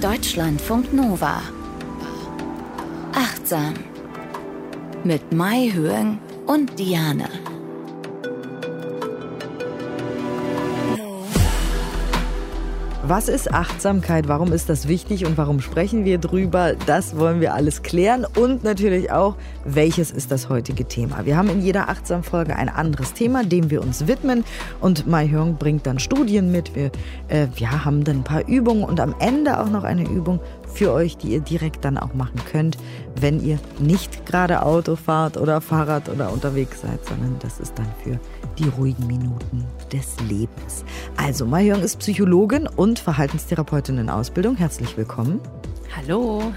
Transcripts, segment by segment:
Deutschlandfunk Nova. Achtsam. Mit Mai Höhen und Diane. Was ist Achtsamkeit? Warum ist das wichtig und warum sprechen wir drüber? Das wollen wir alles klären und natürlich auch, welches ist das heutige Thema. Wir haben in jeder Achtsam-Folge ein anderes Thema, dem wir uns widmen und Mai Hyung bringt dann Studien mit. Wir äh, ja, haben dann ein paar Übungen und am Ende auch noch eine Übung für euch, die ihr direkt dann auch machen könnt, wenn ihr nicht gerade Auto fahrt oder Fahrrad oder unterwegs seid, sondern das ist dann für die ruhigen Minuten des Lebens. Also, Mahjong ist Psychologin und Verhaltenstherapeutin in Ausbildung. Herzlich willkommen. Hallo.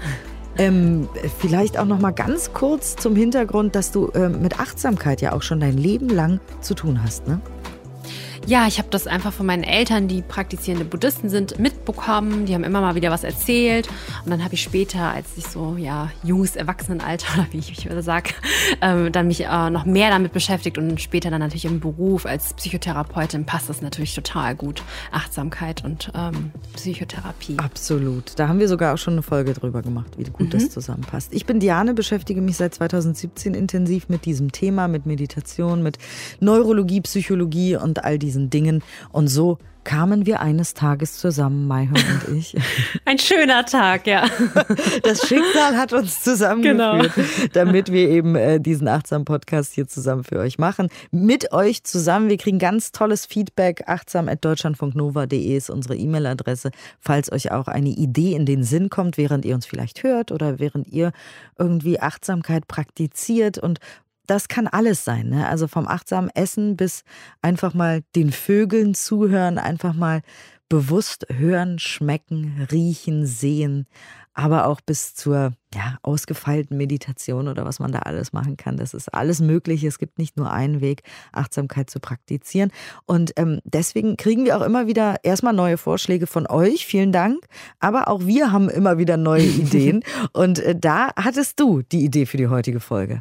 Ähm, vielleicht auch noch mal ganz kurz zum Hintergrund, dass du ähm, mit Achtsamkeit ja auch schon dein Leben lang zu tun hast, ne? Ja, ich habe das einfach von meinen Eltern, die praktizierende Buddhisten sind, mitbekommen. Die haben immer mal wieder was erzählt. Und dann habe ich später, als ich so, ja, junges Erwachsenenalter, oder wie ich mich sage, ähm, dann mich äh, noch mehr damit beschäftigt und später dann natürlich im Beruf als Psychotherapeutin passt das natürlich total gut. Achtsamkeit und ähm, Psychotherapie. Absolut. Da haben wir sogar auch schon eine Folge drüber gemacht, wie gut mhm. das zusammenpasst. Ich bin Diane, beschäftige mich seit 2017 intensiv mit diesem Thema, mit Meditation, mit Neurologie, Psychologie und all diesen diesen Dingen. Und so kamen wir eines Tages zusammen, Maihon und ich. Ein schöner Tag, ja. Das Schicksal hat uns zusammengeführt, genau. damit wir eben äh, diesen achtsamen Podcast hier zusammen für euch machen. Mit euch zusammen. Wir kriegen ganz tolles Feedback. achtsam.deutschlandfunknova.de ist unsere E-Mail-Adresse. Falls euch auch eine Idee in den Sinn kommt, während ihr uns vielleicht hört oder während ihr irgendwie Achtsamkeit praktiziert und das kann alles sein. Ne? Also vom achtsamen Essen bis einfach mal den Vögeln zuhören, einfach mal bewusst hören, schmecken, riechen, sehen, aber auch bis zur ja, ausgefeilten Meditation oder was man da alles machen kann. Das ist alles möglich. Es gibt nicht nur einen Weg, Achtsamkeit zu praktizieren. Und ähm, deswegen kriegen wir auch immer wieder erstmal neue Vorschläge von euch. Vielen Dank. Aber auch wir haben immer wieder neue Ideen. Und äh, da hattest du die Idee für die heutige Folge.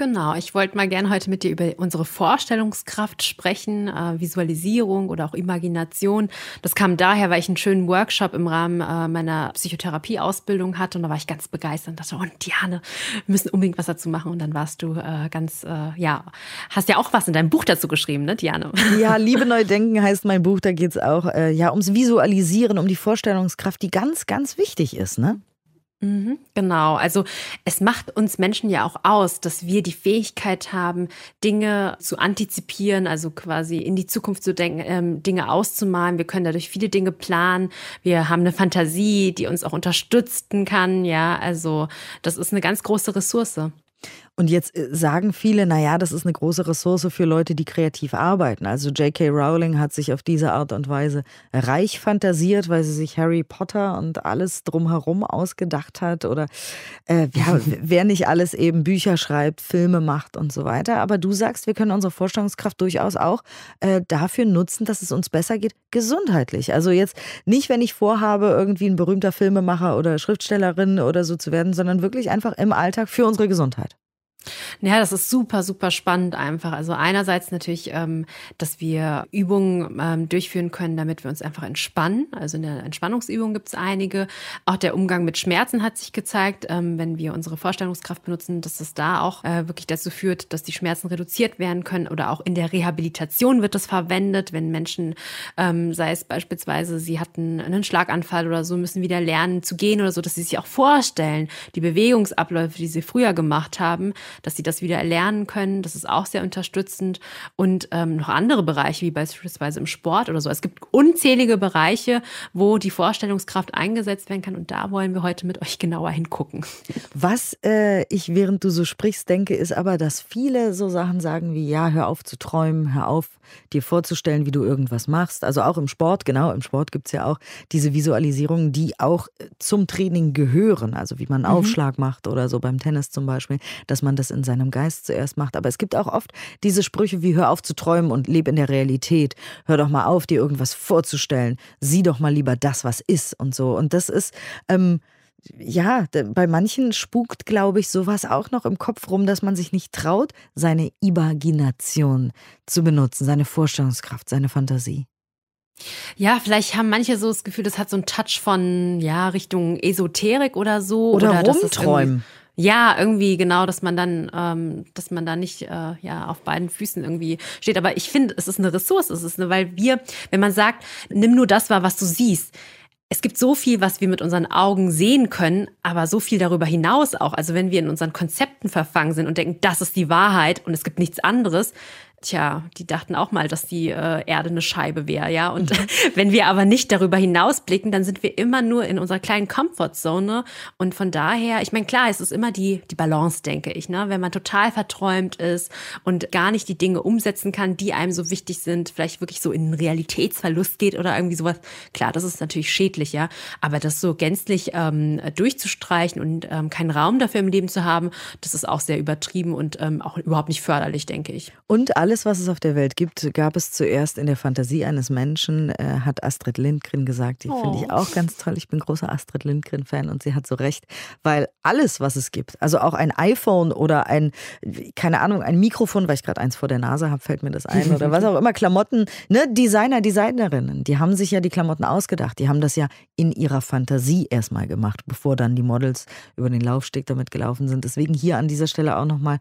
Genau, ich wollte mal gerne heute mit dir über unsere Vorstellungskraft sprechen, äh, Visualisierung oder auch Imagination. Das kam daher, weil ich einen schönen Workshop im Rahmen äh, meiner Psychotherapieausbildung hatte und da war ich ganz begeistert und dachte, oh Diane, wir müssen unbedingt was dazu machen. Und dann warst du äh, ganz, äh, ja, hast ja auch was in deinem Buch dazu geschrieben, ne, Diane? Ja, Liebe Neudenken heißt mein Buch, da geht es auch äh, ja ums Visualisieren, um die Vorstellungskraft, die ganz, ganz wichtig ist, ne? Mhm, genau, also es macht uns Menschen ja auch aus, dass wir die Fähigkeit haben, Dinge zu antizipieren, also quasi in die Zukunft zu denken, ähm, Dinge auszumalen. Wir können dadurch viele Dinge planen. Wir haben eine Fantasie, die uns auch unterstützen kann. Ja, also das ist eine ganz große Ressource. Und jetzt äh, sagen viele, naja, das ist eine große Ressource für Leute, die kreativ arbeiten. Also J.K. Rowling hat sich auf diese Art und Weise reich fantasiert, weil sie sich Harry Potter und alles drumherum ausgedacht hat. Oder äh, ja, wer nicht alles eben Bücher schreibt, Filme macht und so weiter. Aber du sagst, wir können unsere Vorstellungskraft durchaus auch äh, dafür nutzen, dass es uns besser geht, gesundheitlich. Also jetzt nicht, wenn ich vorhabe, irgendwie ein berühmter Filmemacher oder Schriftstellerin oder so zu werden, sondern wirklich einfach im Alltag für unsere Gesundheit. Ja, das ist super, super spannend einfach. Also einerseits natürlich, ähm, dass wir Übungen ähm, durchführen können, damit wir uns einfach entspannen. Also in der Entspannungsübung gibt es einige. Auch der Umgang mit Schmerzen hat sich gezeigt, ähm, wenn wir unsere Vorstellungskraft benutzen, dass es da auch äh, wirklich dazu führt, dass die Schmerzen reduziert werden können. Oder auch in der Rehabilitation wird das verwendet, wenn Menschen, ähm, sei es beispielsweise, sie hatten einen Schlaganfall oder so, müssen wieder lernen zu gehen oder so, dass sie sich auch vorstellen, die Bewegungsabläufe, die sie früher gemacht haben, dass sie das wieder erlernen können. Das ist auch sehr unterstützend. Und ähm, noch andere Bereiche, wie beispielsweise im Sport oder so. Es gibt unzählige Bereiche, wo die Vorstellungskraft eingesetzt werden kann. Und da wollen wir heute mit euch genauer hingucken. Was äh, ich, während du so sprichst, denke, ist aber, dass viele so Sachen sagen wie, ja, hör auf zu träumen, hör auf, dir vorzustellen, wie du irgendwas machst. Also auch im Sport, genau, im Sport gibt es ja auch diese Visualisierungen, die auch äh, zum Training gehören. Also wie man einen mhm. Aufschlag macht oder so beim Tennis zum Beispiel, dass man das in seinem Geist zuerst macht. Aber es gibt auch oft diese Sprüche wie hör auf zu träumen und leb in der Realität. Hör doch mal auf, dir irgendwas vorzustellen. Sieh doch mal lieber das, was ist und so. Und das ist, ähm, ja, bei manchen spukt, glaube ich, sowas auch noch im Kopf rum, dass man sich nicht traut, seine Imagination zu benutzen, seine Vorstellungskraft, seine Fantasie. Ja, vielleicht haben manche so das Gefühl, das hat so einen Touch von, ja, Richtung Esoterik oder so. Oder, oder rumträumen. Ja, irgendwie genau, dass man dann, ähm, dass man da nicht äh, ja auf beiden Füßen irgendwie steht. Aber ich finde, es ist eine Ressource, es ist eine, weil wir, wenn man sagt, nimm nur das wahr, was du siehst. Es gibt so viel, was wir mit unseren Augen sehen können, aber so viel darüber hinaus auch. Also wenn wir in unseren Konzepten verfangen sind und denken, das ist die Wahrheit und es gibt nichts anderes, Tja, die dachten auch mal, dass die äh, Erde eine Scheibe wäre, ja. Und wenn wir aber nicht darüber hinausblicken, dann sind wir immer nur in unserer kleinen Comfortzone. Und von daher, ich meine, klar, es ist immer die, die Balance, denke ich, ne? Wenn man total verträumt ist und gar nicht die Dinge umsetzen kann, die einem so wichtig sind, vielleicht wirklich so in einen Realitätsverlust geht oder irgendwie sowas. Klar, das ist natürlich schädlich, ja. Aber das so gänzlich ähm, durchzustreichen und ähm, keinen Raum dafür im Leben zu haben, das ist auch sehr übertrieben und ähm, auch überhaupt nicht förderlich, denke ich. Und alle alles, was es auf der Welt gibt, gab es zuerst in der Fantasie eines Menschen, äh, hat Astrid Lindgren gesagt. Die oh. finde ich oh. auch ganz toll. Ich bin großer Astrid Lindgren-Fan und sie hat so recht, weil alles, was es gibt, also auch ein iPhone oder ein, keine Ahnung, ein Mikrofon, weil ich gerade eins vor der Nase habe, fällt mir das ein oder was auch immer, Klamotten, ne, Designer, Designerinnen, die haben sich ja die Klamotten ausgedacht. Die haben das ja in ihrer Fantasie erstmal gemacht, bevor dann die Models über den Laufsteg damit gelaufen sind. Deswegen hier an dieser Stelle auch nochmal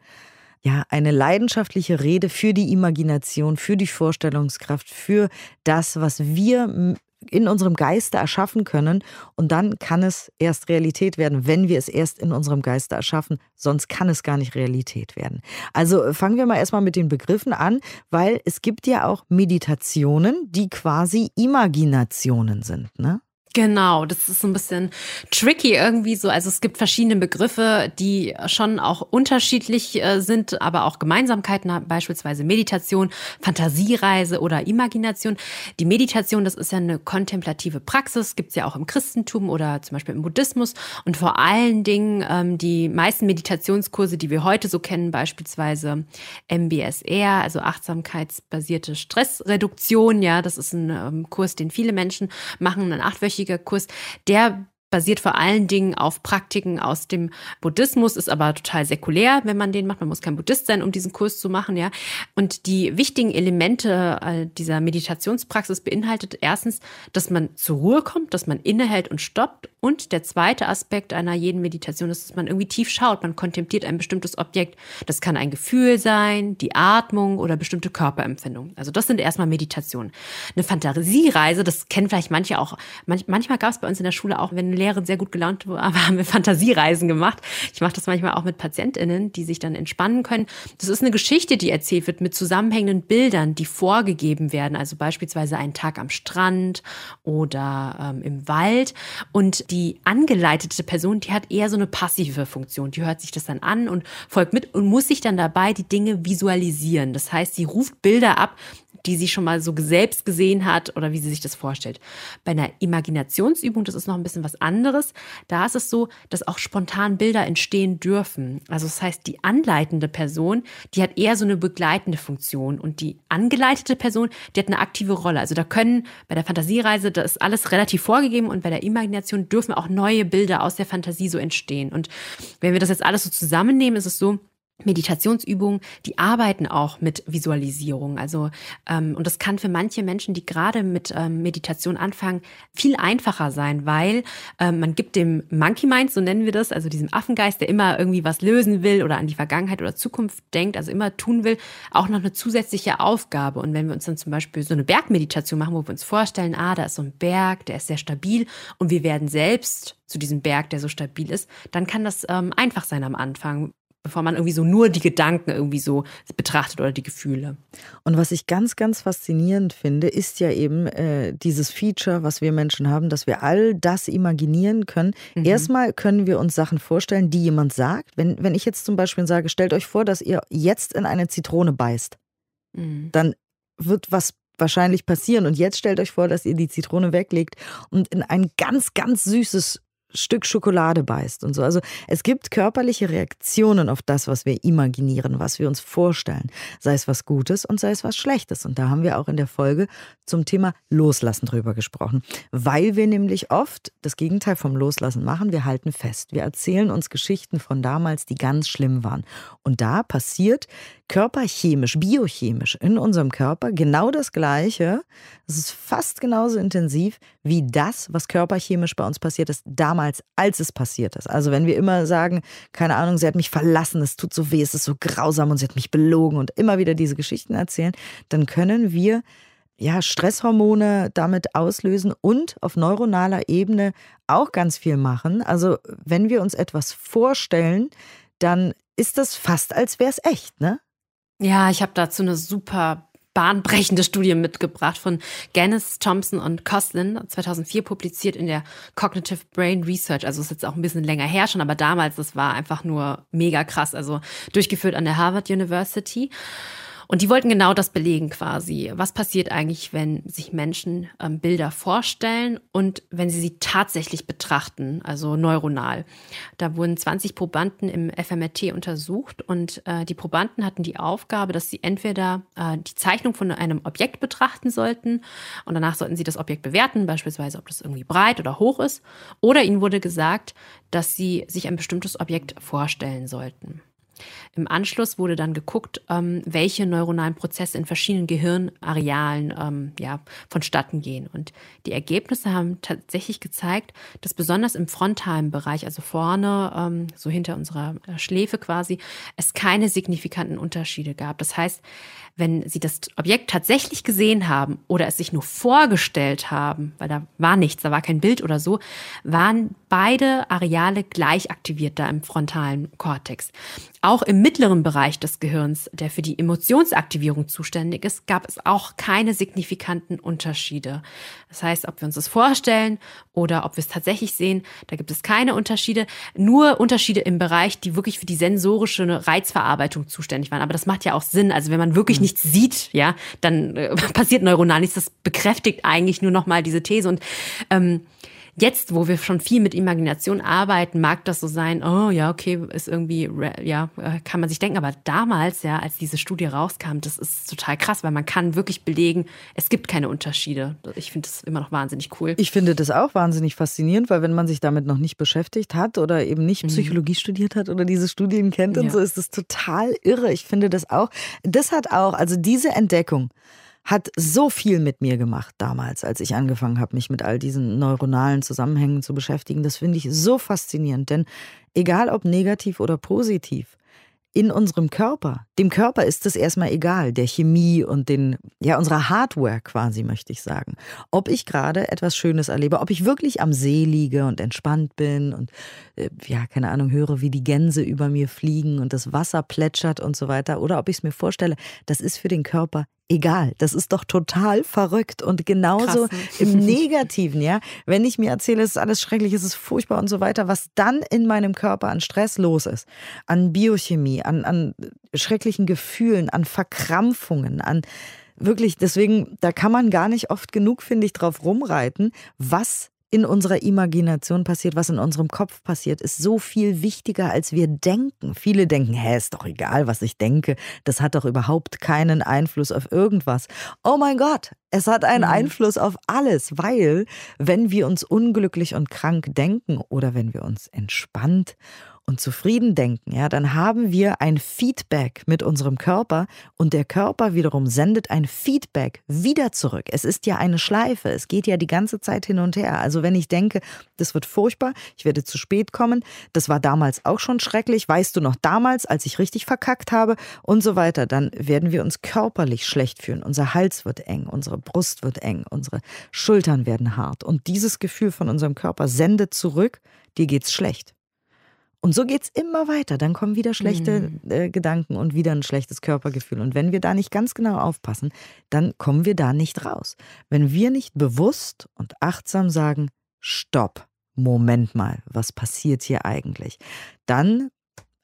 ja, eine leidenschaftliche Rede für die Imagination, für die Vorstellungskraft, für das, was wir in unserem Geiste erschaffen können. Und dann kann es erst Realität werden, wenn wir es erst in unserem Geiste erschaffen. Sonst kann es gar nicht Realität werden. Also fangen wir mal erstmal mit den Begriffen an, weil es gibt ja auch Meditationen, die quasi Imaginationen sind. Ne? Genau, das ist so ein bisschen tricky irgendwie so. Also es gibt verschiedene Begriffe, die schon auch unterschiedlich äh, sind, aber auch Gemeinsamkeiten haben, beispielsweise Meditation, Fantasiereise oder Imagination. Die Meditation, das ist ja eine kontemplative Praxis, gibt's ja auch im Christentum oder zum Beispiel im Buddhismus. Und vor allen Dingen ähm, die meisten Meditationskurse, die wir heute so kennen, beispielsweise MBSR, also achtsamkeitsbasierte Stressreduktion, ja, das ist ein ähm, Kurs, den viele Menschen machen, ein achtwöchiger mehrwöchiger Kurs, der basiert vor allen Dingen auf Praktiken aus dem Buddhismus, ist aber total säkulär, wenn man den macht. Man muss kein Buddhist sein, um diesen Kurs zu machen, ja. Und die wichtigen Elemente äh, dieser Meditationspraxis beinhaltet erstens, dass man zur Ruhe kommt, dass man innehält und stoppt. Und der zweite Aspekt einer jeden Meditation ist, dass man irgendwie tief schaut. Man kontempliert ein bestimmtes Objekt. Das kann ein Gefühl sein, die Atmung oder bestimmte Körperempfindungen. Also das sind erstmal Meditationen. Eine Fantasiereise, das kennen vielleicht manche auch. manchmal gab es bei uns in der Schule auch, wenn Lehrerin sehr gut gelaunt war, haben wir Fantasiereisen gemacht. Ich mache das manchmal auch mit PatientInnen, die sich dann entspannen können. Das ist eine Geschichte, die erzählt wird mit zusammenhängenden Bildern, die vorgegeben werden. Also beispielsweise einen Tag am Strand oder ähm, im Wald. Und die angeleitete Person, die hat eher so eine passive Funktion. Die hört sich das dann an und folgt mit und muss sich dann dabei die Dinge visualisieren. Das heißt, sie ruft Bilder ab, die sie schon mal so selbst gesehen hat oder wie sie sich das vorstellt. Bei einer Imaginationsübung, das ist noch ein bisschen was anderes, da ist es so, dass auch spontan Bilder entstehen dürfen. Also das heißt, die anleitende Person, die hat eher so eine begleitende Funktion und die angeleitete Person, die hat eine aktive Rolle. Also da können bei der Fantasiereise, da ist alles relativ vorgegeben und bei der Imagination dürfen auch neue Bilder aus der Fantasie so entstehen. Und wenn wir das jetzt alles so zusammennehmen, ist es so, Meditationsübungen, die arbeiten auch mit Visualisierung. Also ähm, und das kann für manche Menschen, die gerade mit ähm, Meditation anfangen, viel einfacher sein, weil ähm, man gibt dem Monkey Mind, so nennen wir das, also diesem Affengeist, der immer irgendwie was lösen will oder an die Vergangenheit oder Zukunft denkt, also immer tun will, auch noch eine zusätzliche Aufgabe. Und wenn wir uns dann zum Beispiel so eine Bergmeditation machen, wo wir uns vorstellen, ah, da ist so ein Berg, der ist sehr stabil und wir werden selbst zu diesem Berg, der so stabil ist, dann kann das ähm, einfach sein am Anfang, bevor man irgendwie so nur die Gedanken irgendwie so betrachtet oder die Gefühle. Und was ich ganz, ganz faszinierend finde, ist ja eben äh, dieses Feature, was wir Menschen haben, dass wir all das imaginieren können. Mhm. Erstmal können wir uns Sachen vorstellen, die jemand sagt. Wenn, wenn ich jetzt zum Beispiel sage, stellt euch vor, dass ihr jetzt in eine Zitrone beißt, mhm. dann wird was wahrscheinlich passieren. Und jetzt stellt euch vor, dass ihr die Zitrone weglegt und in ein ganz, ganz süßes Stück Schokolade beißt und so. Also es gibt körperliche Reaktionen auf das, was wir imaginieren, was wir uns vorstellen. Sei es was Gutes und sei es was Schlechtes. Und da haben wir auch in der Folge zum Thema Loslassen drüber gesprochen. Weil wir nämlich oft das Gegenteil vom Loslassen machen. Wir halten fest. Wir erzählen uns Geschichten von damals, die ganz schlimm waren. Und da passiert körperchemisch, biochemisch in unserem Körper genau das Gleiche. Es ist fast genauso intensiv wie das, was körperchemisch bei uns passiert ist, damals, als es passiert ist. Also wenn wir immer sagen, keine Ahnung, sie hat mich verlassen, es tut so weh, es ist so grausam und sie hat mich belogen und immer wieder diese Geschichten erzählen, dann können wir ja, Stresshormone damit auslösen und auf neuronaler Ebene auch ganz viel machen. Also wenn wir uns etwas vorstellen, dann ist das fast, als wäre es echt, ne? Ja, ich habe dazu eine super bahnbrechende Studie mitgebracht von Gannis, Thompson und Coslin, 2004 publiziert in der Cognitive Brain Research. Also ist jetzt auch ein bisschen länger her schon, aber damals, das war einfach nur mega krass. Also durchgeführt an der Harvard University. Und die wollten genau das belegen quasi. Was passiert eigentlich, wenn sich Menschen ähm, Bilder vorstellen und wenn sie sie tatsächlich betrachten, also neuronal. Da wurden 20 Probanden im FMRT untersucht und äh, die Probanden hatten die Aufgabe, dass sie entweder äh, die Zeichnung von einem Objekt betrachten sollten und danach sollten sie das Objekt bewerten, beispielsweise ob das irgendwie breit oder hoch ist, oder ihnen wurde gesagt, dass sie sich ein bestimmtes Objekt vorstellen sollten. Im Anschluss wurde dann geguckt, ähm, welche neuronalen Prozesse in verschiedenen Gehirnarealen ähm, ja, vonstatten gehen. Und die Ergebnisse haben tatsächlich gezeigt, dass besonders im frontalen Bereich, also vorne, ähm, so hinter unserer Schläfe quasi, es keine signifikanten Unterschiede gab. Das heißt, wenn Sie das Objekt tatsächlich gesehen haben oder es sich nur vorgestellt haben, weil da war nichts, da war kein Bild oder so, waren beide Areale gleich aktiviert da im frontalen Kortex. Im mittleren Bereich des Gehirns, der für die Emotionsaktivierung zuständig ist, gab es auch keine signifikanten Unterschiede. Das heißt, ob wir uns das vorstellen oder ob wir es tatsächlich sehen, da gibt es keine Unterschiede. Nur Unterschiede im Bereich, die wirklich für die sensorische Reizverarbeitung zuständig waren. Aber das macht ja auch Sinn. Also wenn man wirklich mhm. nichts sieht, ja, dann äh, passiert neuronal nichts. Das bekräftigt eigentlich nur nochmal diese These. Und ähm, Jetzt, wo wir schon viel mit Imagination arbeiten, mag das so sein, oh ja, okay, ist irgendwie, ja, äh, kann man sich denken. Aber damals, ja, als diese Studie rauskam, das ist total krass, weil man kann wirklich belegen, es gibt keine Unterschiede. Ich finde das immer noch wahnsinnig cool. Ich finde das auch wahnsinnig faszinierend, weil wenn man sich damit noch nicht beschäftigt hat oder eben nicht mhm. Psychologie mhm. studiert hat oder diese Studien kennt und ja. so, ist das total irre. Ich finde das auch, das hat auch, also diese Entdeckung, hat so viel mit mir gemacht damals, als ich angefangen habe, mich mit all diesen neuronalen Zusammenhängen zu beschäftigen. Das finde ich so faszinierend, denn egal ob negativ oder positiv, in unserem Körper. Dem Körper ist es erstmal egal, der Chemie und den, ja, unserer Hardware quasi, möchte ich sagen. Ob ich gerade etwas Schönes erlebe, ob ich wirklich am See liege und entspannt bin und, äh, ja, keine Ahnung, höre, wie die Gänse über mir fliegen und das Wasser plätschert und so weiter, oder ob ich es mir vorstelle, das ist für den Körper egal. Das ist doch total verrückt und genauso Krass. im Negativen, ja. Wenn ich mir erzähle, es ist alles schrecklich, es ist furchtbar und so weiter, was dann in meinem Körper an Stress los ist, an Biochemie, an, an schrecklichen Gefühlen, an Verkrampfungen, an wirklich, deswegen, da kann man gar nicht oft genug, finde ich, drauf rumreiten, was in unserer Imagination passiert, was in unserem Kopf passiert, ist so viel wichtiger, als wir denken. Viele denken, hä, ist doch egal, was ich denke. Das hat doch überhaupt keinen Einfluss auf irgendwas. Oh mein Gott, es hat einen mhm. Einfluss auf alles, weil wenn wir uns unglücklich und krank denken oder wenn wir uns entspannt und zufrieden denken, ja, dann haben wir ein Feedback mit unserem Körper und der Körper wiederum sendet ein Feedback wieder zurück. Es ist ja eine Schleife, es geht ja die ganze Zeit hin und her. Also wenn ich denke, das wird furchtbar, ich werde zu spät kommen, das war damals auch schon schrecklich, weißt du noch damals, als ich richtig verkackt habe und so weiter, dann werden wir uns körperlich schlecht fühlen. Unser Hals wird eng, unsere Brust wird eng, unsere Schultern werden hart und dieses Gefühl von unserem Körper sendet zurück, dir geht's schlecht. Und so geht es immer weiter. Dann kommen wieder schlechte mhm. äh, Gedanken und wieder ein schlechtes Körpergefühl. Und wenn wir da nicht ganz genau aufpassen, dann kommen wir da nicht raus. Wenn wir nicht bewusst und achtsam sagen, stopp, Moment mal, was passiert hier eigentlich? Dann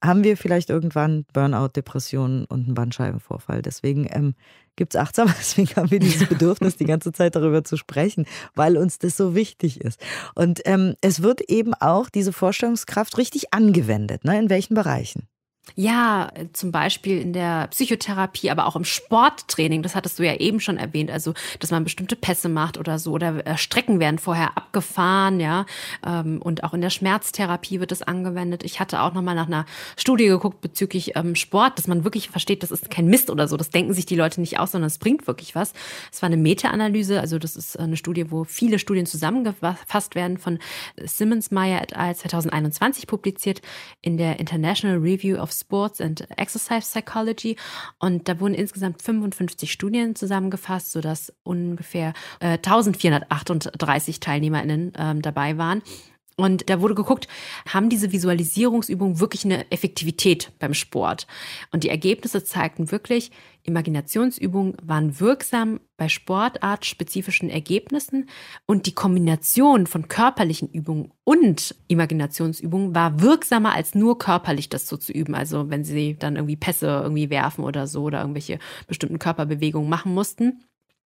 haben wir vielleicht irgendwann Burnout, Depressionen und einen Bandscheibenvorfall. Deswegen ähm, gibt es achtsam, deswegen haben wir dieses Bedürfnis, die ganze Zeit darüber zu sprechen, weil uns das so wichtig ist. Und ähm, es wird eben auch diese Vorstellungskraft richtig angewendet. Ne? In welchen Bereichen? Ja, zum Beispiel in der Psychotherapie, aber auch im Sporttraining, das hattest du ja eben schon erwähnt, also dass man bestimmte Pässe macht oder so oder äh, Strecken werden vorher abgefahren, ja. Ähm, und auch in der Schmerztherapie wird das angewendet. Ich hatte auch nochmal nach einer Studie geguckt bezüglich ähm, Sport, dass man wirklich versteht, das ist kein Mist oder so. Das denken sich die Leute nicht aus, sondern es bringt wirklich was. Es war eine Meta-Analyse, also das ist eine Studie, wo viele Studien zusammengefasst werden von Simmons Meyer et al. 2021 publiziert in der International Review of Sports and Exercise Psychology. Und da wurden insgesamt 55 Studien zusammengefasst, sodass ungefähr äh, 1438 TeilnehmerInnen äh, dabei waren. Und da wurde geguckt, haben diese Visualisierungsübungen wirklich eine Effektivität beim Sport? Und die Ergebnisse zeigten wirklich, Imaginationsübungen waren wirksam bei sportartspezifischen Ergebnissen und die Kombination von körperlichen Übungen und Imaginationsübungen war wirksamer als nur körperlich das so zu üben. Also wenn sie dann irgendwie Pässe irgendwie werfen oder so oder irgendwelche bestimmten Körperbewegungen machen mussten.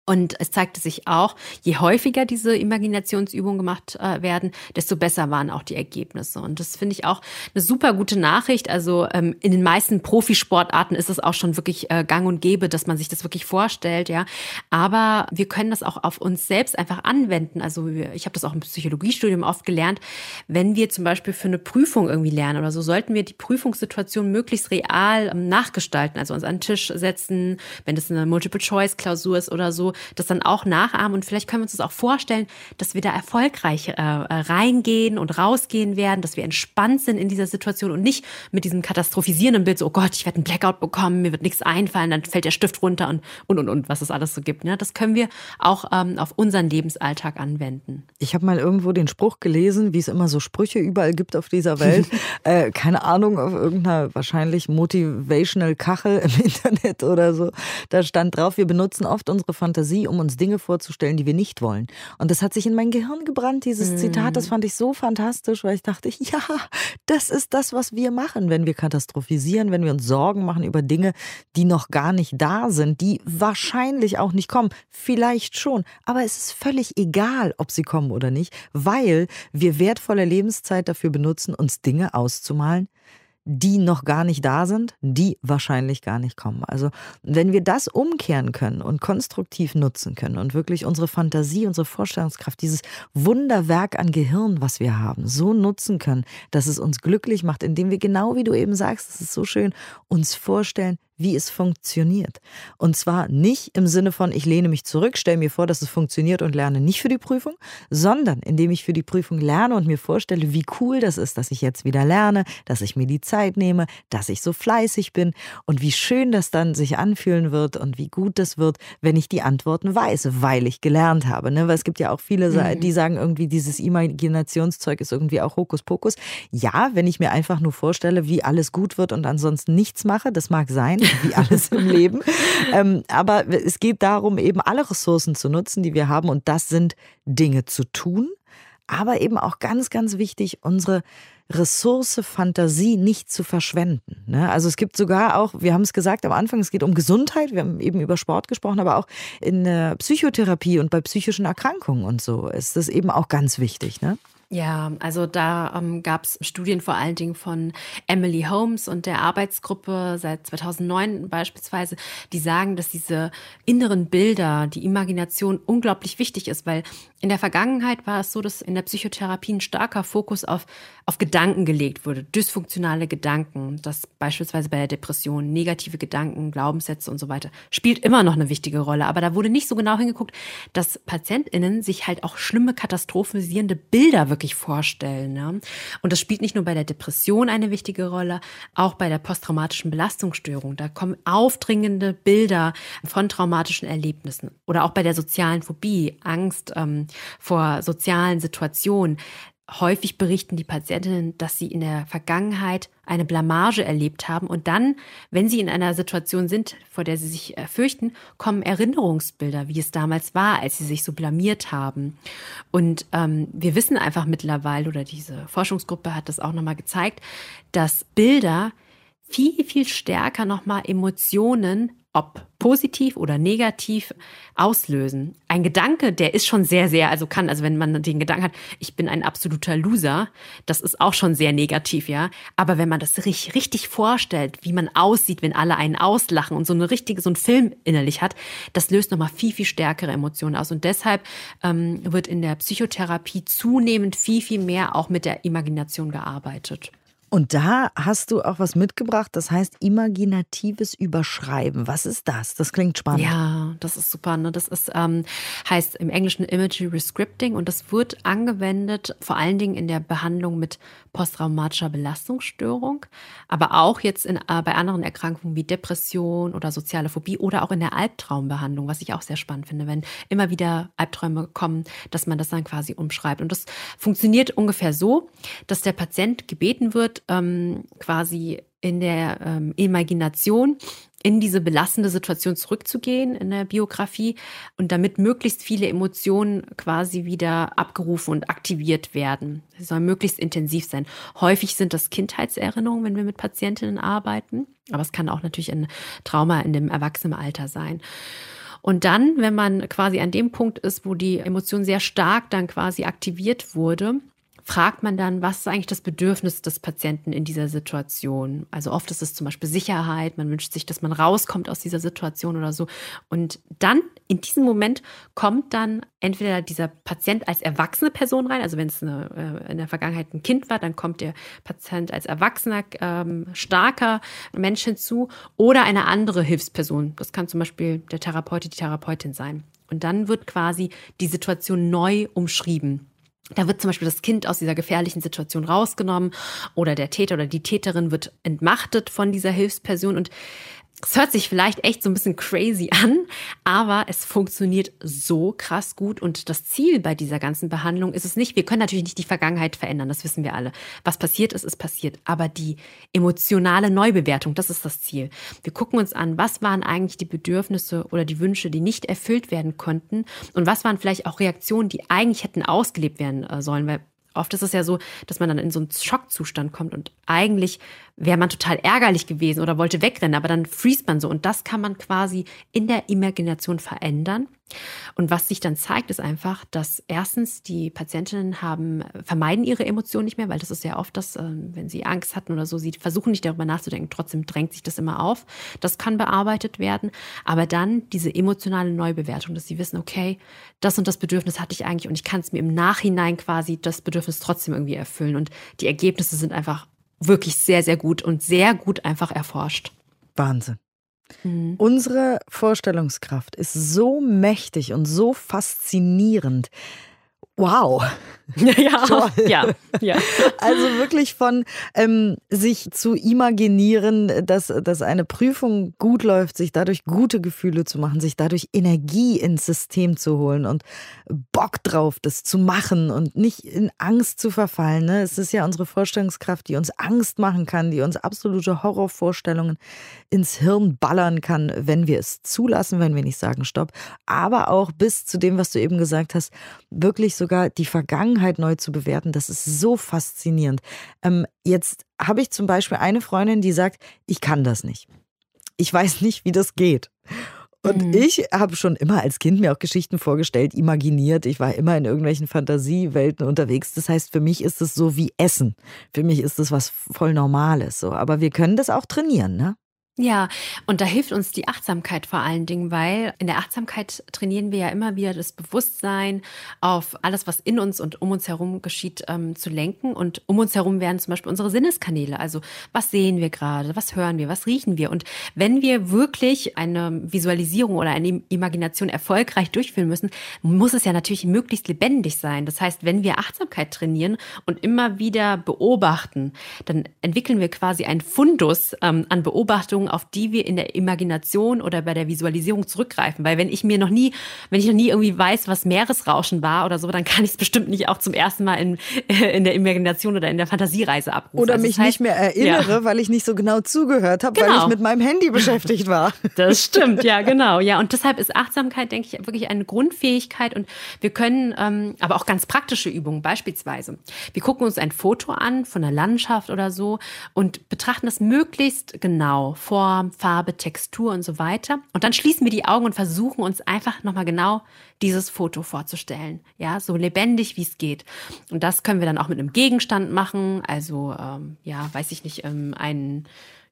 Und es zeigte sich auch, je häufiger diese Imaginationsübungen gemacht äh, werden, desto besser waren auch die Ergebnisse. Und das finde ich auch eine super gute Nachricht. Also ähm, in den meisten Profisportarten ist es auch schon wirklich äh, gang und gäbe, dass man sich das wirklich vorstellt, ja. Aber wir können das auch auf uns selbst einfach anwenden. Also ich habe das auch im Psychologiestudium oft gelernt. Wenn wir zum Beispiel für eine Prüfung irgendwie lernen oder so, sollten wir die Prüfungssituation möglichst real ähm, nachgestalten. Also uns an den Tisch setzen, wenn das eine Multiple-Choice-Klausur ist oder so, das dann auch nachahmen und vielleicht können wir uns das auch vorstellen, dass wir da erfolgreich äh, reingehen und rausgehen werden, dass wir entspannt sind in dieser Situation und nicht mit diesem katastrophisierenden Bild, so, oh Gott, ich werde einen Blackout bekommen, mir wird nichts einfallen, dann fällt der Stift runter und und und, und was es alles so gibt. Ne? Das können wir auch ähm, auf unseren Lebensalltag anwenden. Ich habe mal irgendwo den Spruch gelesen, wie es immer so Sprüche überall gibt auf dieser Welt. äh, keine Ahnung, auf irgendeiner wahrscheinlich motivational Kachel im Internet oder so. Da stand drauf, wir benutzen oft unsere Fantasie Fantasie, um uns Dinge vorzustellen, die wir nicht wollen. Und das hat sich in mein Gehirn gebrannt, dieses mm. Zitat. Das fand ich so fantastisch, weil ich dachte, ja, das ist das, was wir machen, wenn wir katastrophisieren, wenn wir uns Sorgen machen über Dinge, die noch gar nicht da sind, die wahrscheinlich auch nicht kommen. Vielleicht schon, aber es ist völlig egal, ob sie kommen oder nicht, weil wir wertvolle Lebenszeit dafür benutzen, uns Dinge auszumalen, die noch gar nicht da sind, die wahrscheinlich gar nicht kommen. Also wenn wir das umkehren können und konstruktiv nutzen können und wirklich unsere Fantasie, unsere Vorstellungskraft, dieses Wunderwerk an Gehirn, was wir haben, so nutzen können, dass es uns glücklich macht, indem wir genau wie du eben sagst, es ist so schön, uns vorstellen, wie es funktioniert. Und zwar nicht im Sinne von, ich lehne mich zurück, stelle mir vor, dass es funktioniert und lerne nicht für die Prüfung, sondern indem ich für die Prüfung lerne und mir vorstelle, wie cool das ist, dass ich jetzt wieder lerne, dass ich mir die Zeit nehme, dass ich so fleißig bin und wie schön das dann sich anfühlen wird und wie gut das wird, wenn ich die Antworten weiß, weil ich gelernt habe. Ne? Weil es gibt ja auch viele, mhm. die sagen irgendwie, dieses Imaginationszeug ist irgendwie auch Hokuspokus. Ja, wenn ich mir einfach nur vorstelle, wie alles gut wird und ansonsten nichts mache, das mag sein wie alles im Leben. Ähm, aber es geht darum, eben alle Ressourcen zu nutzen, die wir haben. Und das sind Dinge zu tun, aber eben auch ganz, ganz wichtig, unsere Ressource Fantasie nicht zu verschwenden. Ne? Also es gibt sogar auch, wir haben es gesagt am Anfang, es geht um Gesundheit, wir haben eben über Sport gesprochen, aber auch in der Psychotherapie und bei psychischen Erkrankungen und so ist das eben auch ganz wichtig. Ne? Ja, also da ähm, gab es Studien vor allen Dingen von Emily Holmes und der Arbeitsgruppe seit 2009 beispielsweise, die sagen, dass diese inneren Bilder, die Imagination unglaublich wichtig ist, weil in der Vergangenheit war es so, dass in der Psychotherapie ein starker Fokus auf, auf Gedanken gelegt wurde, dysfunktionale Gedanken, dass beispielsweise bei der Depression negative Gedanken, Glaubenssätze und so weiter, spielt immer noch eine wichtige Rolle. Aber da wurde nicht so genau hingeguckt, dass PatientInnen sich halt auch schlimme katastrophisierende Bilder wirklich vorstellen. Ne? Und das spielt nicht nur bei der Depression eine wichtige Rolle, auch bei der posttraumatischen Belastungsstörung. Da kommen aufdringende Bilder von traumatischen Erlebnissen oder auch bei der sozialen Phobie, Angst, ähm, vor sozialen Situationen. Häufig berichten die Patientinnen, dass sie in der Vergangenheit eine Blamage erlebt haben und dann, wenn sie in einer Situation sind, vor der sie sich äh, fürchten, kommen Erinnerungsbilder, wie es damals war, als sie sich so blamiert haben. Und ähm, wir wissen einfach mittlerweile, oder diese Forschungsgruppe hat das auch nochmal gezeigt, dass Bilder viel, viel stärker nochmal Emotionen ob positiv oder negativ auslösen. Ein Gedanke, der ist schon sehr, sehr, also kann, also wenn man den Gedanken hat, ich bin ein absoluter Loser, das ist auch schon sehr negativ, ja. Aber wenn man das richtig, richtig vorstellt, wie man aussieht, wenn alle einen auslachen und so eine richtige, so ein Film innerlich hat, das löst nochmal viel, viel stärkere Emotionen aus. Und deshalb ähm, wird in der Psychotherapie zunehmend viel, viel mehr auch mit der Imagination gearbeitet. Und da hast du auch was mitgebracht, das heißt imaginatives Überschreiben. Was ist das? Das klingt spannend. Ja, das ist super. Ne? Das ist, ähm, heißt im Englischen Imagery Rescripting und das wird angewendet vor allen Dingen in der Behandlung mit posttraumatischer Belastungsstörung, aber auch jetzt in, äh, bei anderen Erkrankungen wie Depression oder soziale Phobie oder auch in der Albtraumbehandlung, was ich auch sehr spannend finde, wenn immer wieder Albträume kommen, dass man das dann quasi umschreibt. Und das funktioniert ungefähr so, dass der Patient gebeten wird, ähm, quasi in der ähm, Imagination in diese belastende Situation zurückzugehen in der Biografie und damit möglichst viele Emotionen quasi wieder abgerufen und aktiviert werden. Sie sollen möglichst intensiv sein. Häufig sind das Kindheitserinnerungen, wenn wir mit Patientinnen arbeiten, aber es kann auch natürlich ein Trauma in dem Erwachsenenalter sein. Und dann, wenn man quasi an dem Punkt ist, wo die Emotion sehr stark dann quasi aktiviert wurde, fragt man dann, was ist eigentlich das Bedürfnis des Patienten in dieser Situation? Also oft ist es zum Beispiel Sicherheit, man wünscht sich, dass man rauskommt aus dieser Situation oder so. Und dann, in diesem Moment, kommt dann entweder dieser Patient als erwachsene Person rein, also wenn es eine, äh, in der Vergangenheit ein Kind war, dann kommt der Patient als erwachsener, ähm, starker Mensch hinzu oder eine andere Hilfsperson. Das kann zum Beispiel der Therapeut, die Therapeutin sein. Und dann wird quasi die Situation neu umschrieben. Da wird zum Beispiel das Kind aus dieser gefährlichen Situation rausgenommen oder der Täter oder die Täterin wird entmachtet von dieser Hilfsperson. Und es hört sich vielleicht echt so ein bisschen crazy an, aber es funktioniert so krass gut. Und das Ziel bei dieser ganzen Behandlung ist es nicht, wir können natürlich nicht die Vergangenheit verändern, das wissen wir alle. Was passiert ist, ist passiert. Aber die emotionale Neubewertung, das ist das Ziel. Wir gucken uns an, was waren eigentlich die Bedürfnisse oder die Wünsche, die nicht erfüllt werden konnten und was waren vielleicht auch Reaktionen, die eigentlich hätten ausgelebt werden äh, sollen. Weil Oft ist es ja so, dass man dann in so einen Schockzustand kommt und eigentlich wäre man total ärgerlich gewesen oder wollte wegrennen, aber dann freest man so und das kann man quasi in der Imagination verändern. Und was sich dann zeigt, ist einfach, dass erstens die Patientinnen haben, vermeiden ihre Emotionen nicht mehr, weil das ist ja oft das, ähm, wenn sie Angst hatten oder so, sie versuchen nicht darüber nachzudenken, trotzdem drängt sich das immer auf. Das kann bearbeitet werden. Aber dann diese emotionale Neubewertung, dass sie wissen, okay, das und das Bedürfnis hatte ich eigentlich und ich kann es mir im Nachhinein quasi das Bedürfnis trotzdem irgendwie erfüllen. Und die Ergebnisse sind einfach wirklich sehr, sehr gut und sehr gut einfach erforscht. Wahnsinn. Mhm. Unsere Vorstellungskraft ist so mächtig und so faszinierend. Wow. Ja, ja, ja. Also wirklich von ähm, sich zu imaginieren, dass, dass eine Prüfung gut läuft, sich dadurch gute Gefühle zu machen, sich dadurch Energie ins System zu holen und Bock drauf, das zu machen und nicht in Angst zu verfallen. Ne? Es ist ja unsere Vorstellungskraft, die uns Angst machen kann, die uns absolute Horrorvorstellungen ins Hirn ballern kann, wenn wir es zulassen, wenn wir nicht sagen Stopp. Aber auch bis zu dem, was du eben gesagt hast, wirklich sogar die Vergangenheit neu zu bewerten, das ist so faszinierend. Ähm, jetzt habe ich zum Beispiel eine Freundin, die sagt, ich kann das nicht. Ich weiß nicht, wie das geht. Und mhm. ich habe schon immer als Kind mir auch Geschichten vorgestellt, imaginiert. Ich war immer in irgendwelchen Fantasiewelten unterwegs. Das heißt, für mich ist es so wie Essen. Für mich ist es was voll Normales. So. Aber wir können das auch trainieren, ne? Ja, und da hilft uns die Achtsamkeit vor allen Dingen, weil in der Achtsamkeit trainieren wir ja immer wieder das Bewusstsein auf alles, was in uns und um uns herum geschieht, ähm, zu lenken. Und um uns herum werden zum Beispiel unsere Sinneskanäle. Also was sehen wir gerade, was hören wir, was riechen wir. Und wenn wir wirklich eine Visualisierung oder eine Imagination erfolgreich durchführen müssen, muss es ja natürlich möglichst lebendig sein. Das heißt, wenn wir Achtsamkeit trainieren und immer wieder beobachten, dann entwickeln wir quasi einen Fundus ähm, an Beobachtungen Erinnerungen, auf die wir in der Imagination oder bei der Visualisierung zurückgreifen. Weil wenn ich mir noch nie, wenn ich noch nie irgendwie weiß, was Meeresrauschen war oder so, dann kann ich es bestimmt nicht auch zum ersten Mal in, in der Imagination oder in der Fantasiereise abrufen. Oder also mich das heißt, nicht mehr erinnere, ja. weil ich nicht so genau zugehört habe, genau. weil ich mit meinem Handy beschäftigt war. Das stimmt, ja, genau. Ja, und deshalb ist Achtsamkeit, denke ich, wirklich eine Grundfähigkeit und wir können ähm, aber auch ganz praktische Übungen, beispielsweise. Wir gucken uns ein Foto an von einer Landschaft oder so und betrachten das möglichst genau. Form, Farbe, Textur und so weiter. Und dann schließen wir die Augen und versuchen uns einfach nochmal genau dieses Foto vorzustellen. Ja, so lebendig wie es geht. Und das können wir dann auch mit einem Gegenstand machen. Also, ähm, ja, weiß ich nicht, ähm, einen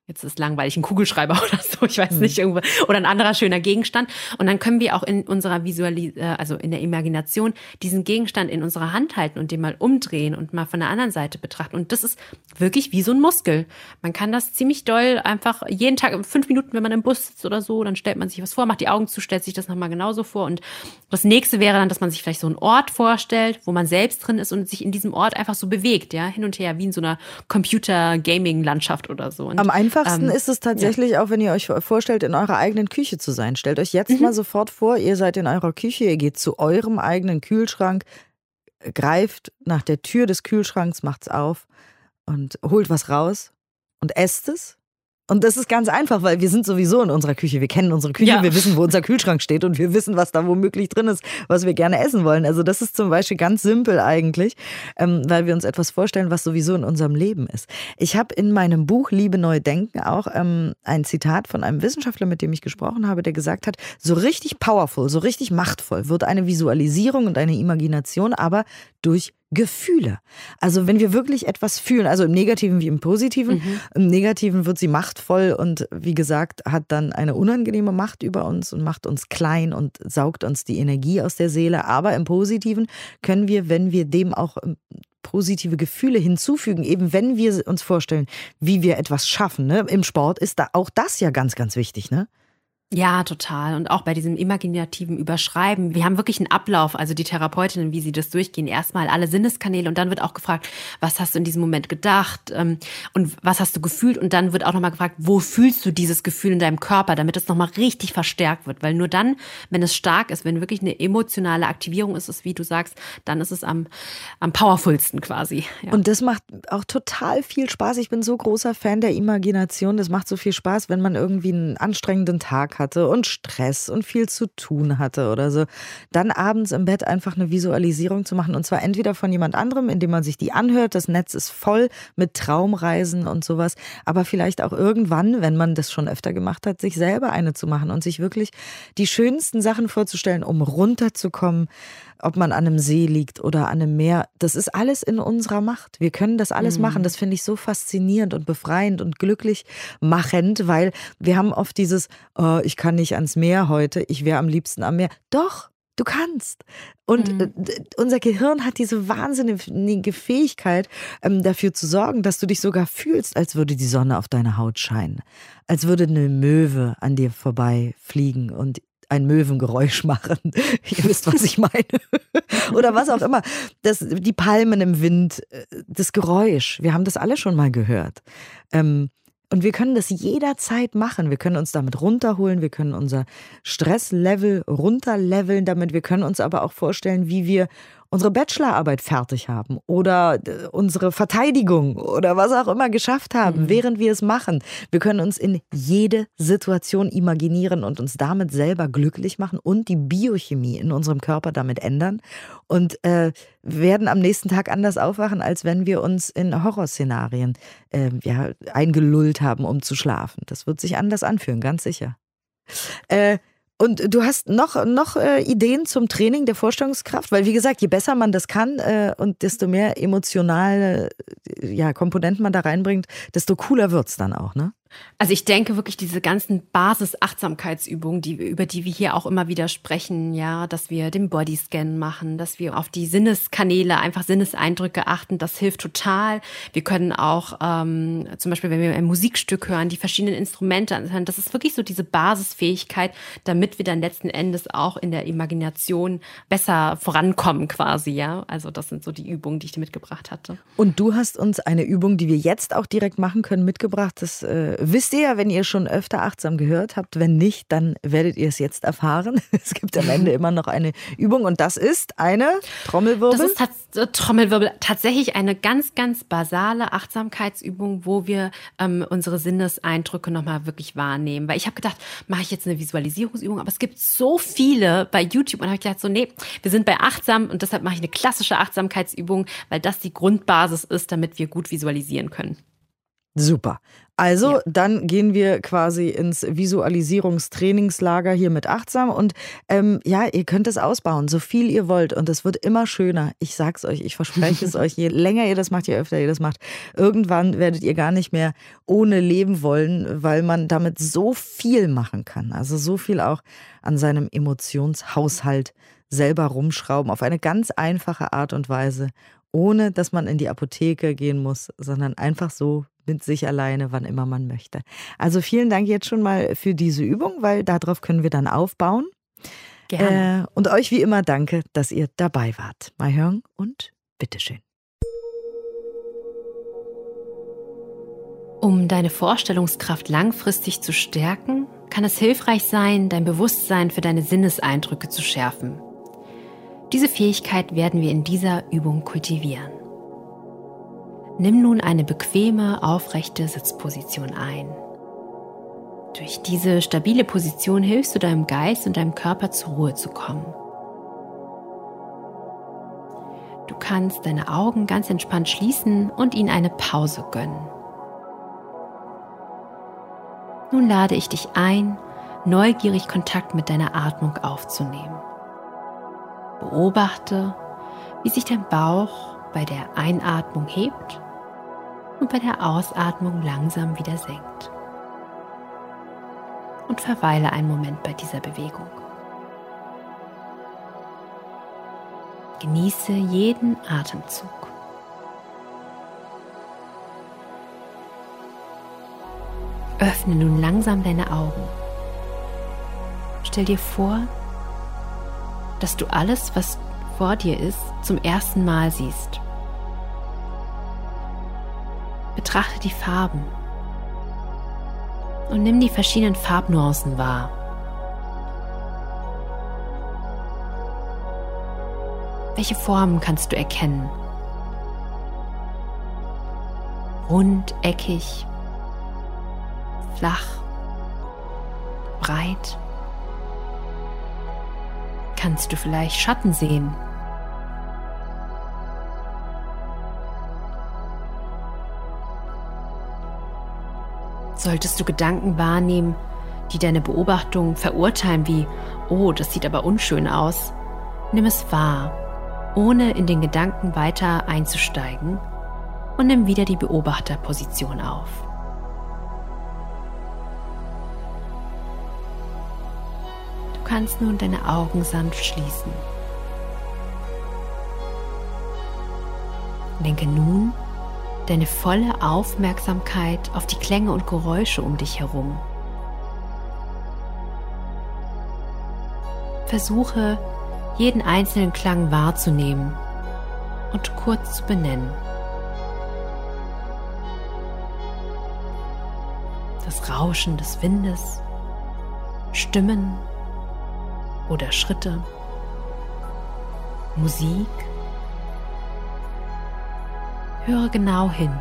jetzt ist langweilig, ein Kugelschreiber oder so, ich weiß mhm. nicht, irgendwo, oder ein anderer schöner Gegenstand. Und dann können wir auch in unserer Visualis äh, also in der Imagination diesen Gegenstand in unserer Hand halten und den mal umdrehen und mal von der anderen Seite betrachten. Und das ist wirklich wie so ein Muskel. Man kann das ziemlich doll einfach jeden Tag, fünf Minuten, wenn man im Bus sitzt oder so, dann stellt man sich was vor, macht die Augen zu, stellt sich das nochmal genauso vor. Und das nächste wäre dann, dass man sich vielleicht so einen Ort vorstellt, wo man selbst drin ist und sich in diesem Ort einfach so bewegt, ja, hin und her, wie in so einer Computer-Gaming-Landschaft oder so. Und Am einfachsten ähm, ist es tatsächlich ja. auch, wenn ihr euch vorstellt, in eurer eigenen Küche zu sein. Stellt euch jetzt mhm. mal sofort vor, ihr seid in eurer Küche, ihr geht zu eurem eigenen Kühlschrank, greift nach der Tür des Kühlschranks, macht's auf und holt was raus und esst es und das ist ganz einfach, weil wir sind sowieso in unserer Küche. Wir kennen unsere Küche, ja. wir wissen, wo unser Kühlschrank steht und wir wissen, was da womöglich drin ist, was wir gerne essen wollen. Also das ist zum Beispiel ganz simpel eigentlich, ähm, weil wir uns etwas vorstellen, was sowieso in unserem Leben ist. Ich habe in meinem Buch Liebe neu denken auch ähm, ein Zitat von einem Wissenschaftler, mit dem ich gesprochen habe, der gesagt hat, so richtig powerful, so richtig machtvoll wird eine Visualisierung und eine Imagination aber durch Gefühle. Also wenn wir wirklich etwas fühlen, also im Negativen wie im Positiven, mhm. im Negativen wird sie machtvoll und wie gesagt, hat dann eine unangenehme Macht über uns und macht uns klein und saugt uns die Energie aus der Seele. Aber im Positiven können wir, wenn wir dem auch ähm, positive Gefühle hinzufügen, eben wenn wir uns vorstellen, wie wir etwas schaffen. Ne? Im Sport ist da auch das ja ganz, ganz wichtig. Ne? Ja, total. Und auch bei diesem imaginativen Überschreiben. Wir haben wirklich einen Ablauf, also die Therapeutinnen, wie sie das durchgehen. Erstmal alle Sinneskanäle und dann wird auch gefragt, was hast du in diesem Moment gedacht ähm, und was hast du gefühlt? Und dann wird auch nochmal gefragt, wo fühlst du dieses Gefühl in deinem Körper, damit es nochmal richtig verstärkt wird. Weil nur dann, wenn es stark ist, wenn wirklich eine emotionale Aktivierung ist, ist wie du sagst, dann ist es am, am powerfulsten quasi. Ja. Und das macht auch total viel Spaß. Ich bin so großer Fan der Imagination. Das macht so viel Spaß, wenn man irgendwie einen anstrengenden Tag hatte und Stress und viel zu tun hatte oder so, dann abends im Bett einfach eine Visualisierung zu machen und zwar entweder von jemand anderem, indem man sich die anhört, das Netz ist voll mit Traumreisen und sowas, aber vielleicht auch irgendwann, wenn man das schon öfter gemacht hat, sich selber eine zu machen und sich wirklich die schönsten Sachen vorzustellen, um runterzukommen, ob man an einem See liegt oder an einem Meer. Das ist alles in unserer Macht. Wir können das alles mhm. machen. Das finde ich so faszinierend und befreiend und glücklich machend, weil wir haben oft dieses, oh, ich kann nicht ans Meer heute, ich wäre am liebsten am Meer. Doch, Du kannst. Und mhm. Äh, unser Gehirn hat diese wahnsinnige Fähigkeit, ähm, dafür zu sorgen, dass du dich sogar fühlst, als würde die Sonne auf deine Haut scheinen. Als würde eine Möwe an dir vorbeifliegen und ein Möwengeräusch machen. Ihr wisst, was ich meine. Oder was auch immer. Das, die Palmen im Wind, äh, das Geräusch. Wir haben das alle schon mal gehört. Ähm, und wir können das jederzeit machen. Wir können uns damit runterholen, wir können unser Stresslevel runterleveln damit. Wir können uns aber auch vorstellen, wie wir unsere Bachelorarbeit fertig haben oder äh, unsere Verteidigung oder was auch immer geschafft haben, mhm. während wir es machen. Wir können uns in jede Situation imaginieren und uns damit selber glücklich machen und die Biochemie in unserem Körper damit ändern und äh, werden am nächsten Tag anders aufwachen, als wenn wir uns in Horrorszenarien äh, ja, eingelullt haben, um zu schlafen. Das wird sich anders anfühlen, ganz sicher. Äh, und du hast noch, noch äh, Ideen zum Training der Vorstellungskraft? Weil, wie gesagt, je besser man das kann äh, und desto mehr emotionale äh, ja, Komponenten man da reinbringt, desto cooler wird es dann auch, ne? Also ich denke wirklich diese ganzen Basis-Achtsamkeitsübungen, die, über die wir hier auch immer wieder sprechen, ja, dass wir den Bodyscan machen, dass wir auf die Sinneskanäle, einfach Sinneseindrücke achten, das hilft total. Wir können auch ähm, zum Beispiel, wenn wir ein Musikstück hören, die verschiedenen Instrumente anhören, das ist wirklich so diese Basisfähigkeit, damit wir dann letzten Endes auch in der Imagination besser vorankommen quasi, ja. Also das sind so die Übungen, die ich dir mitgebracht hatte. Und du hast uns eine Übung, die wir jetzt auch direkt machen können, mitgebracht. Das äh, wisst ihr ja, wenn ihr schon öfter achtsam gehört habt. Wenn nicht, dann werdet ihr es jetzt erfahren. Es gibt am Ende immer noch eine Übung und das ist eine Trommelwirbel. Das ist tats äh, Trommelwirbel tatsächlich eine ganz, ganz basale Achtsamkeitsübung, wo wir ähm, unsere Sinneseindrücke nochmal wirklich wahrnehmen. Weil ich habe gedacht, mache ich jetzt eine Visualisierungsübung, aber es gibt so viele bei YouTube und habe ich gedacht, so nee, wir sind bei achtsam und deshalb mache ich eine klassische Achtsamkeitsübung, weil das die Grundbasis ist, damit wir gut visualisieren können. Super. Also, ja. dann gehen wir quasi ins Visualisierungstrainingslager hier mit achtsam und ähm, ja, ihr könnt es ausbauen, so viel ihr wollt und es wird immer schöner. Ich sag's euch, ich verspreche es euch. Je länger ihr das macht, je öfter ihr das macht, irgendwann werdet ihr gar nicht mehr ohne leben wollen, weil man damit so viel machen kann. Also so viel auch an seinem Emotionshaushalt selber rumschrauben auf eine ganz einfache Art und Weise ohne dass man in die Apotheke gehen muss, sondern einfach so mit sich alleine, wann immer man möchte. Also vielen Dank jetzt schon mal für diese Übung, weil darauf können wir dann aufbauen. Gerne. Äh, und euch wie immer danke, dass ihr dabei wart. Mahjong und bitteschön. Um deine Vorstellungskraft langfristig zu stärken, kann es hilfreich sein, dein Bewusstsein für deine Sinneseindrücke zu schärfen. Diese Fähigkeit werden wir in dieser Übung kultivieren. Nimm nun eine bequeme, aufrechte Sitzposition ein. Durch diese stabile Position hilfst du deinem Geist und deinem Körper zur Ruhe zu kommen. Du kannst deine Augen ganz entspannt schließen und ihnen eine Pause gönnen. Nun lade ich dich ein, neugierig Kontakt mit deiner Atmung aufzunehmen. Beobachte, wie sich dein Bauch bei der Einatmung hebt und bei der Ausatmung langsam wieder senkt. Und verweile einen Moment bei dieser Bewegung. Genieße jeden Atemzug. Öffne nun langsam deine Augen. Stell dir vor, dass du alles, was vor dir ist, zum ersten Mal siehst. Betrachte die Farben und nimm die verschiedenen Farbnuancen wahr. Welche Formen kannst du erkennen? Rund, eckig, flach, breit. Kannst du vielleicht Schatten sehen? Solltest du Gedanken wahrnehmen, die deine Beobachtung verurteilen wie, oh, das sieht aber unschön aus, nimm es wahr, ohne in den Gedanken weiter einzusteigen und nimm wieder die Beobachterposition auf. Kannst nun deine Augen sanft schließen. Denke nun deine volle Aufmerksamkeit auf die Klänge und Geräusche um dich herum. Versuche, jeden einzelnen Klang wahrzunehmen und kurz zu benennen. Das Rauschen des Windes, Stimmen oder Schritte, Musik Höre genau hin.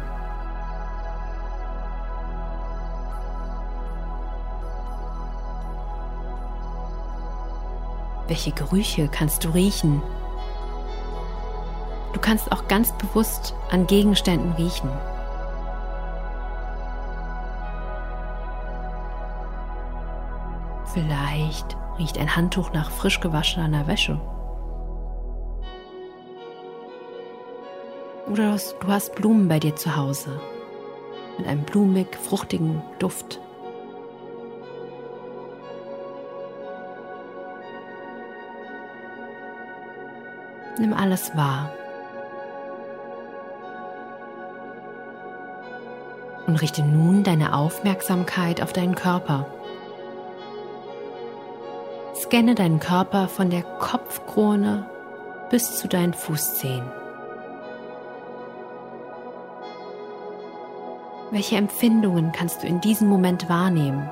Welche Gerüche kannst du riechen? Du kannst auch ganz bewusst an Gegenständen riechen. Riecht ein Handtuch nach frisch gewaschener Wäsche. Oder du hast Blumen bei dir zu Hause mit einem blumig, fruchtigen Duft. Nimm alles wahr. Und richte nun deine Aufmerksamkeit auf deinen Körper. Scanne deinen Körper von der Kopfkrone bis zu deinen Fußzehen. Welche Empfindungen kannst du in diesem Moment wahrnehmen?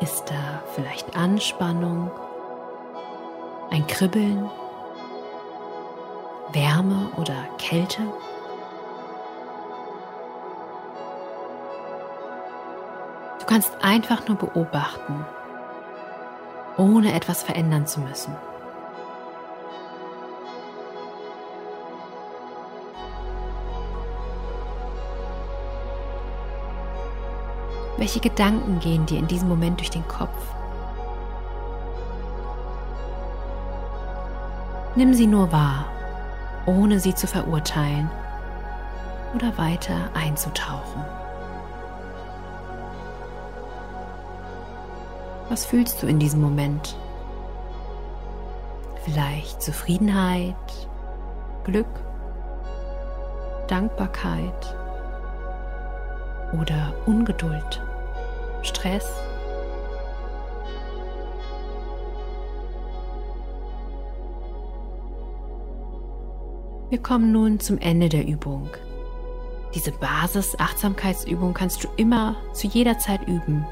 Ist da vielleicht Anspannung, ein Kribbeln, Wärme oder Kälte? Du kannst einfach nur beobachten, ohne etwas verändern zu müssen. Welche Gedanken gehen dir in diesem Moment durch den Kopf? Nimm sie nur wahr, ohne sie zu verurteilen oder weiter einzutauchen. Was fühlst du in diesem Moment? Vielleicht Zufriedenheit, Glück, Dankbarkeit oder Ungeduld, Stress? Wir kommen nun zum Ende der Übung. Diese Basis-Achtsamkeitsübung kannst du immer zu jeder Zeit üben,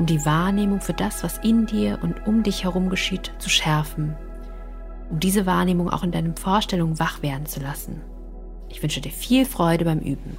um die Wahrnehmung für das, was in dir und um dich herum geschieht, zu schärfen, um diese Wahrnehmung auch in deinen Vorstellungen wach werden zu lassen. Ich wünsche dir viel Freude beim Üben.